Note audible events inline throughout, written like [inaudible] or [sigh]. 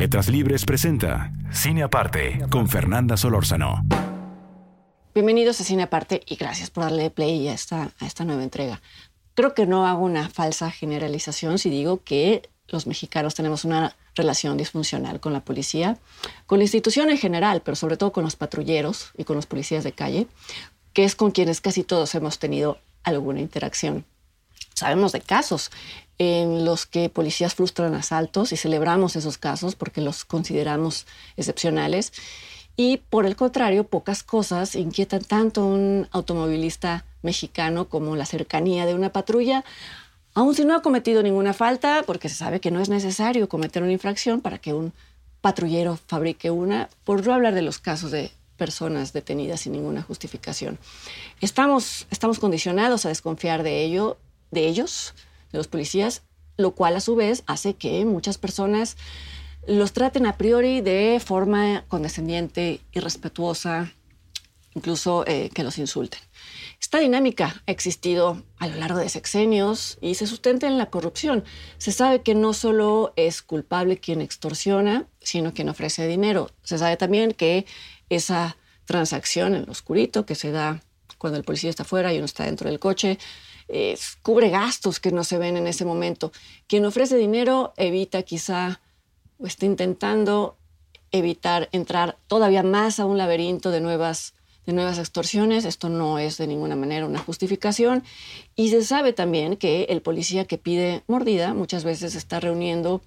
Letras Libres presenta Cine Aparte con Fernanda Solórzano. Bienvenidos a Cine Aparte y gracias por darle play a esta, a esta nueva entrega. Creo que no hago una falsa generalización si digo que los mexicanos tenemos una relación disfuncional con la policía, con la institución en general, pero sobre todo con los patrulleros y con los policías de calle, que es con quienes casi todos hemos tenido alguna interacción. Sabemos de casos en los que policías frustran asaltos y celebramos esos casos porque los consideramos excepcionales. Y por el contrario, pocas cosas inquietan tanto a un automovilista mexicano como la cercanía de una patrulla, aun si no ha cometido ninguna falta, porque se sabe que no es necesario cometer una infracción para que un patrullero fabrique una, por no hablar de los casos de personas detenidas sin ninguna justificación. Estamos, estamos condicionados a desconfiar de ello, de ellos, de los policías, lo cual a su vez hace que muchas personas los traten a priori de forma condescendiente, irrespetuosa, incluso eh, que los insulten. Esta dinámica ha existido a lo largo de sexenios y se sustenta en la corrupción. Se sabe que no solo es culpable quien extorsiona, sino quien ofrece dinero. Se sabe también que esa transacción en lo oscurito que se da cuando el policía está fuera y uno está dentro del coche, eh, cubre gastos que no se ven en ese momento. Quien ofrece dinero evita quizá o está intentando evitar entrar todavía más a un laberinto de nuevas de nuevas extorsiones. Esto no es de ninguna manera una justificación. Y se sabe también que el policía que pide mordida muchas veces está reuniendo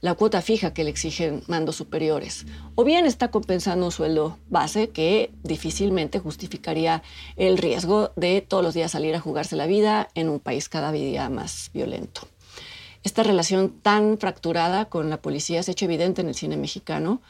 la cuota fija que le exigen mandos superiores. O bien está compensando un sueldo base que difícilmente justificaría el riesgo de todos los días salir a jugarse la vida en un país cada día más violento. Esta relación tan fracturada con la policía se ha hecho evidente en el cine mexicano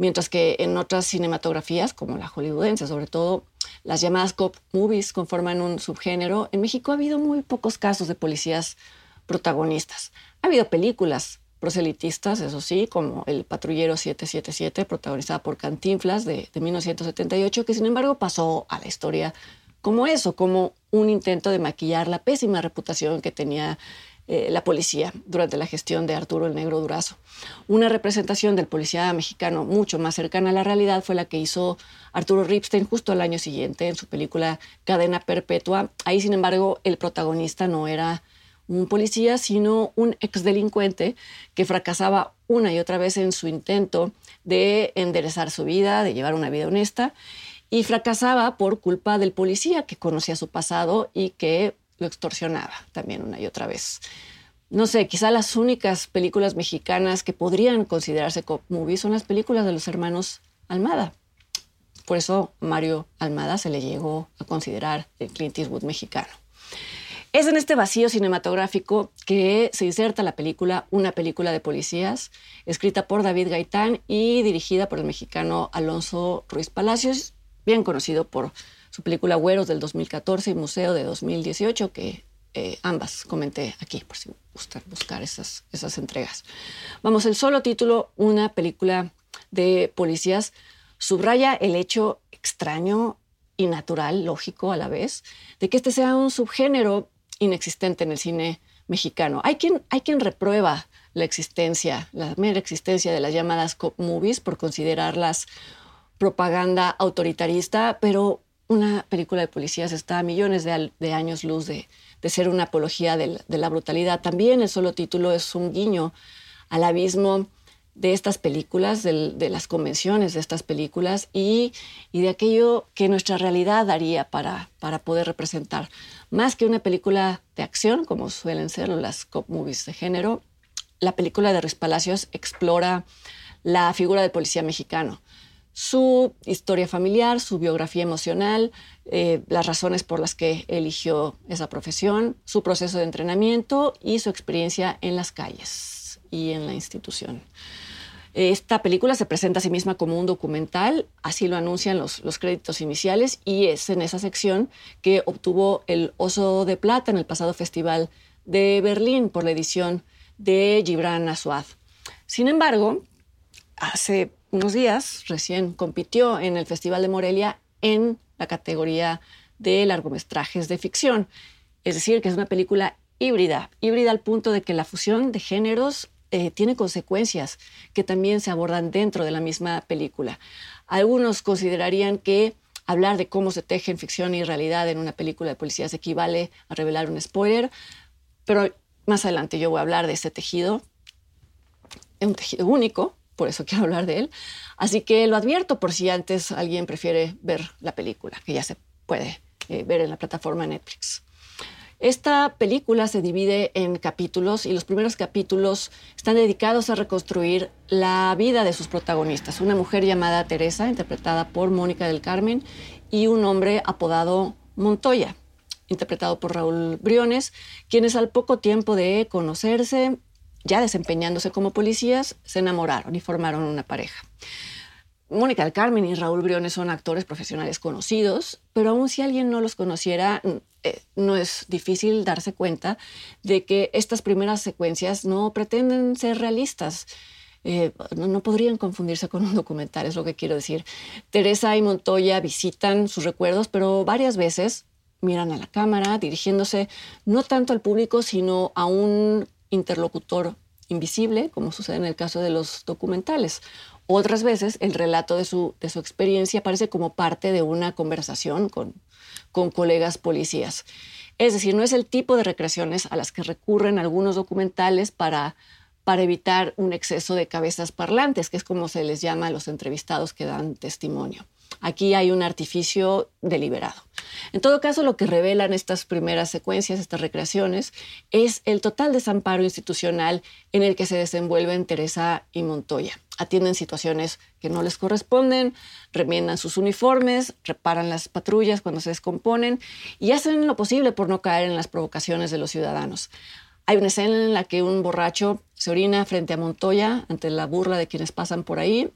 mientras que en otras cinematografías, como la hollywoodense, sobre todo las llamadas cop movies conforman un subgénero, en México ha habido muy pocos casos de policías protagonistas. Ha habido películas proselitistas, eso sí, como El Patrullero 777, protagonizada por Cantinflas de, de 1978, que sin embargo pasó a la historia como eso, como un intento de maquillar la pésima reputación que tenía eh, la policía durante la gestión de Arturo el Negro Durazo. Una representación del policía mexicano mucho más cercana a la realidad fue la que hizo Arturo Ripstein justo al año siguiente en su película Cadena Perpetua. Ahí, sin embargo, el protagonista no era un policía, sino un exdelincuente que fracasaba una y otra vez en su intento de enderezar su vida, de llevar una vida honesta, y fracasaba por culpa del policía que conocía su pasado y que lo extorsionaba también una y otra vez. No sé, quizá las únicas películas mexicanas que podrían considerarse cop movies son las películas de los hermanos Almada. Por eso Mario Almada se le llegó a considerar el Clint Eastwood mexicano. Es en este vacío cinematográfico que se inserta la película Una película de policías, escrita por David Gaitán y dirigida por el mexicano Alonso Ruiz Palacios, bien conocido por su película Güeros del 2014 y Museo de 2018, que eh, ambas comenté aquí, por si gustan buscar esas, esas entregas. Vamos, el solo título, una película de policías, subraya el hecho extraño y natural, lógico a la vez, de que este sea un subgénero inexistente en el cine mexicano. Hay quien, hay quien reprueba la existencia, la mera existencia de las llamadas cop movies por considerarlas propaganda autoritarista, pero una película de policías está a millones de, años luz de, ser una apología de, la brutalidad. También el solo título es un guiño al abismo de estas películas, de, las convenciones de estas películas y, de aquello que nuestra realidad daría para, poder representar. Más que una película de acción, como suelen ser las cop movies de género, la película de Ruiz Palacios explora la figura del policía mexicano su historia familiar, su biografía emocional, eh, las razones por las que eligió esa profesión, su proceso de entrenamiento y su experiencia en las calles. Y en la institución. Esta película se presenta a sí misma como un documental, así lo anuncian los, los, créditos iniciales, y es en esa sección que obtuvo el Oso de Plata en el pasado Festival de Berlín por la edición de Gibran Aswad. Sin embargo, hace unos días recién compitió en el Festival de Morelia en la categoría de largometrajes de ficción. Es decir, que es una película híbrida, híbrida al punto de que la fusión de géneros eh, tiene consecuencias que también se abordan dentro de la misma película. Algunos considerarían que hablar de cómo se teje en ficción y realidad en una película de policías equivale a revelar un spoiler, pero más adelante yo voy a hablar de ese tejido, es un tejido único, por eso [laughs] quiero hablar de él. Así que lo advierto por si antes alguien prefiere ver la película, que ya se puede eh, ver en la plataforma Netflix. Esta película se divide en capítulos y los primeros capítulos están dedicados a reconstruir la vida de sus protagonistas. Una mujer llamada Teresa, interpretada por Mónica del Carmen, y un hombre apodado Montoya, interpretado por Raúl Briones, quienes al poco tiempo de conocerse, ya desempeñándose como policías, se enamoraron y formaron una pareja. Mónica del Carmen y Raúl Briones son actores profesionales conocidos, pero aun si alguien no los conociera, eh, no es difícil darse cuenta de que estas primeras secuencias no pretenden ser realistas. Eh, no, no, podrían confundirse con un documental, es lo que quiero decir. Teresa y Montoya visitan sus recuerdos, pero varias veces miran a la cámara, dirigiéndose no tanto al público, sino a un interlocutor invisible, como sucede en el caso de los documentales. Otras veces el relato de su, de su experiencia aparece como parte de una conversación con, con colegas policías. Es decir, no es el tipo de recreaciones a las que recurren algunos documentales para, para evitar un exceso de cabezas parlantes, que es como se les llama a los entrevistados que dan testimonio. Aquí hay un artificio deliberado. En todo caso, lo que revelan estas primeras secuencias, estas recreaciones, es el total desamparo institucional en el que se desenvuelven Teresa y Montoya. Atienden situaciones que no les corresponden, remiendan sus uniformes, reparan las patrullas cuando se descomponen y hacen lo posible por no caer en las provocaciones de los ciudadanos. Hay una escena en la que un borracho se orina frente a Montoya ante la burla de quienes pasan por ahí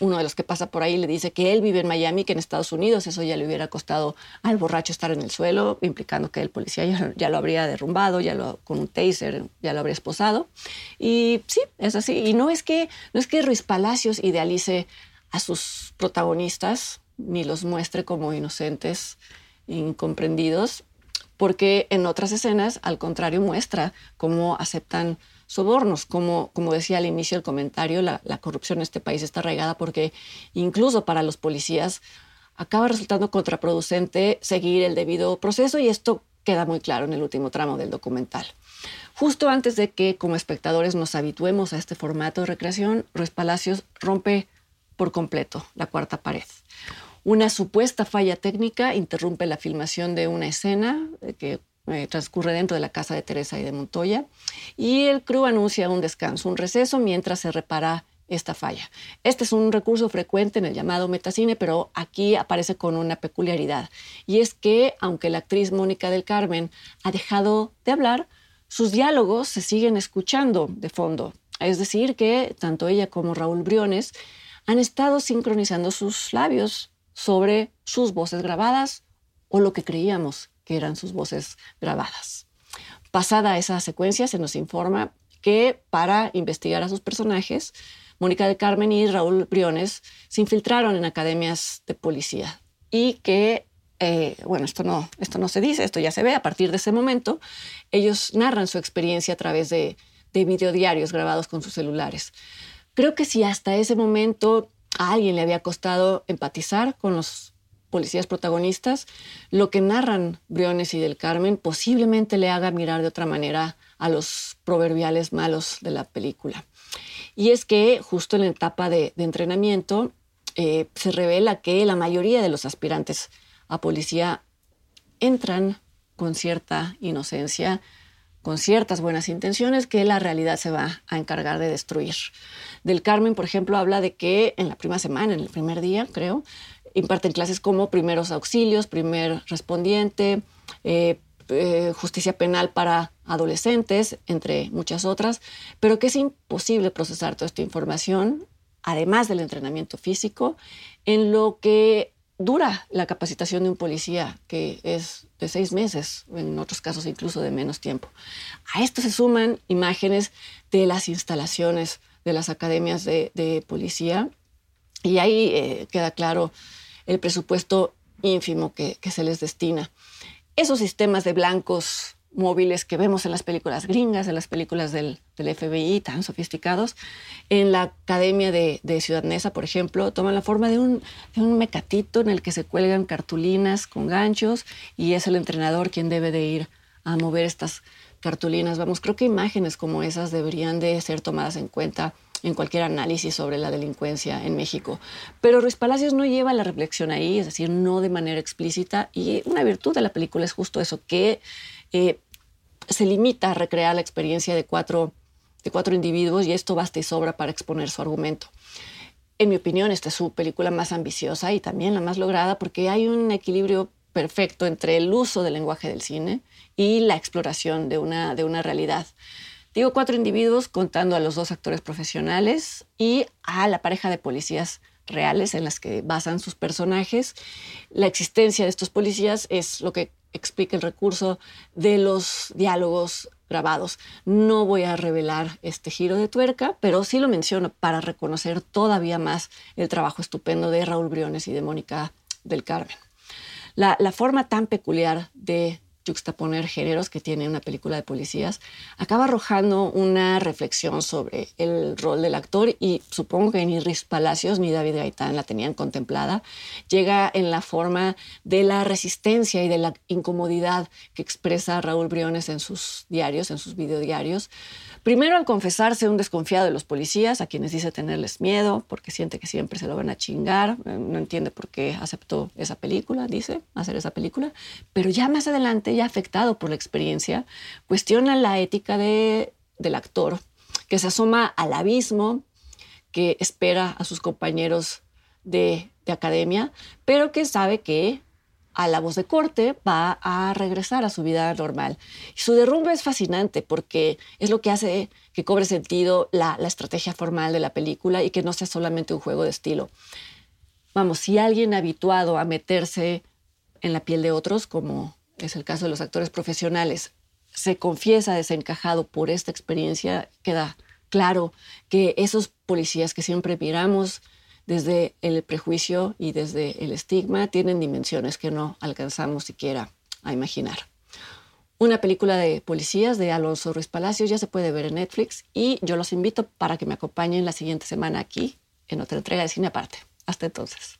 uno de los que pasa por ahí le dice que él vive en Miami, que en Estados Unidos eso ya le hubiera costado al borracho estar en el suelo, implicando que el policía ya, lo habría derrumbado, ya lo, con un taser ya lo habría esposado. Y sí, es así. Y no es que, no es que Ruiz Palacios idealice a sus protagonistas ni los muestre como inocentes, incomprendidos, porque en otras escenas, al contrario, muestra cómo aceptan sobornos. Como, como decía al inicio del comentario, la, corrupción en este país está arraigada porque incluso para los policías acaba resultando contraproducente seguir el debido proceso y esto queda muy claro en el último tramo del documental. Justo antes de que como espectadores nos habituemos a este formato de recreación, Ruiz Palacios rompe por completo la cuarta pared. Una supuesta falla técnica interrumpe la filmación de una escena que eh, transcurre dentro de la casa de Teresa y de Montoya, y el crew anuncia un descanso, un receso mientras se repara esta falla. Este es un recurso frecuente en el llamado metacine, pero aquí aparece con una peculiaridad, y es que aunque la actriz Mónica del Carmen ha dejado de hablar, sus diálogos se siguen escuchando de fondo. Es decir, que tanto ella como Raúl Briones han estado sincronizando sus labios sobre sus voces grabadas o lo que creíamos que eran sus voces grabadas. Pasada esa secuencia, se nos informa que para investigar a sus personajes, Mónica de Carmen y Raúl Briones se infiltraron en academias de policía y que, eh, bueno, esto no, esto no se dice, esto ya se ve, a partir de ese momento, ellos narran su experiencia a través de, de videodiarios grabados con sus celulares. Creo que si hasta ese momento a alguien le había costado empatizar con los policías protagonistas, lo que narran Briones y del Carmen posiblemente le haga mirar de otra manera a los proverbiales malos de la película. Y es que justo en la etapa de, entrenamiento eh, se revela que la mayoría de los aspirantes a policía entran con cierta inocencia, con ciertas buenas intenciones que la realidad se va a encargar de destruir. Del Carmen, por ejemplo, habla de que en la primera semana, en el primer día, creo, imparten clases como primeros auxilios, primer respondiente, eh, eh, justicia penal para adolescentes, entre muchas otras, pero que es imposible procesar toda esta información, además del entrenamiento físico, en lo que dura la capacitación de un policía, que es de seis meses, en otros casos incluso de menos tiempo. A esto se suman imágenes de las instalaciones de las academias de, policía y ahí eh, queda claro el presupuesto ínfimo que, se les destina. Esos sistemas de blancos móviles que vemos en las películas gringas, en las películas del, FBI tan sofisticados, en la Academia de, Ciudad Neza, por ejemplo, toman la forma de un, de un, mecatito en el que se cuelgan cartulinas con ganchos y es el entrenador quien debe de ir a mover estas cartulinas. Vamos, creo que imágenes como esas deberían de ser tomadas en cuenta en cualquier análisis sobre la delincuencia en México. Pero Ruiz Palacios no lleva la reflexión ahí, es decir, no de manera explícita. Y una virtud de la película es justo eso, que eh, se limita a recrear la experiencia de cuatro, de cuatro individuos y esto basta y sobra para exponer su argumento. En mi opinión, esta es su película más ambiciosa y también la más lograda porque hay un equilibrio perfecto entre el uso del lenguaje del cine y la exploración de una, de una realidad. Digo cuatro individuos contando a los dos actores profesionales y a la pareja de policías reales en las que basan sus personajes. La existencia de estos policías es lo que explica el recurso de los diálogos grabados. No voy a revelar este giro de tuerca, pero sí lo menciono para reconocer todavía más el trabajo estupendo de Raúl Briones y de Mónica del Carmen. La, la forma tan peculiar de juxtaponer géneros que tiene una película de policías, acaba arrojando una reflexión sobre el rol del actor y supongo que ni Riz Palacios ni David Gaitán la tenían contemplada. Llega en la forma de la resistencia y de la incomodidad que expresa Raúl Briones en sus diarios, en sus videodiarios. Primero al confesarse un desconfiado de los policías, a quienes dice tenerles miedo, porque siente que siempre se lo van a chingar, eh, no entiende por qué aceptó esa película, dice, hacer esa película, pero ya más adelante, ya afectado por la experiencia, cuestiona la ética de, del actor, que se asoma al abismo que espera a sus compañeros de, de academia, pero que sabe que a la voz de corte va a regresar a su vida normal. Su derrumbe es fascinante porque es lo que hace que cobre sentido la, estrategia formal de la película y que no sea solamente un juego de estilo. Vamos, si alguien habituado a meterse en la piel de otros, como es el caso de los actores profesionales, se confiesa desencajado por esta experiencia, queda claro que esos policías que siempre miramos desde el prejuicio y desde el estigma tienen dimensiones que no alcanzamos siquiera a imaginar. Una película de policías de Alonso Ruiz Palacios ya se puede ver en Netflix y yo los invito para que me acompañen la siguiente semana aquí en otra entrega de Cine Aparte. Hasta entonces.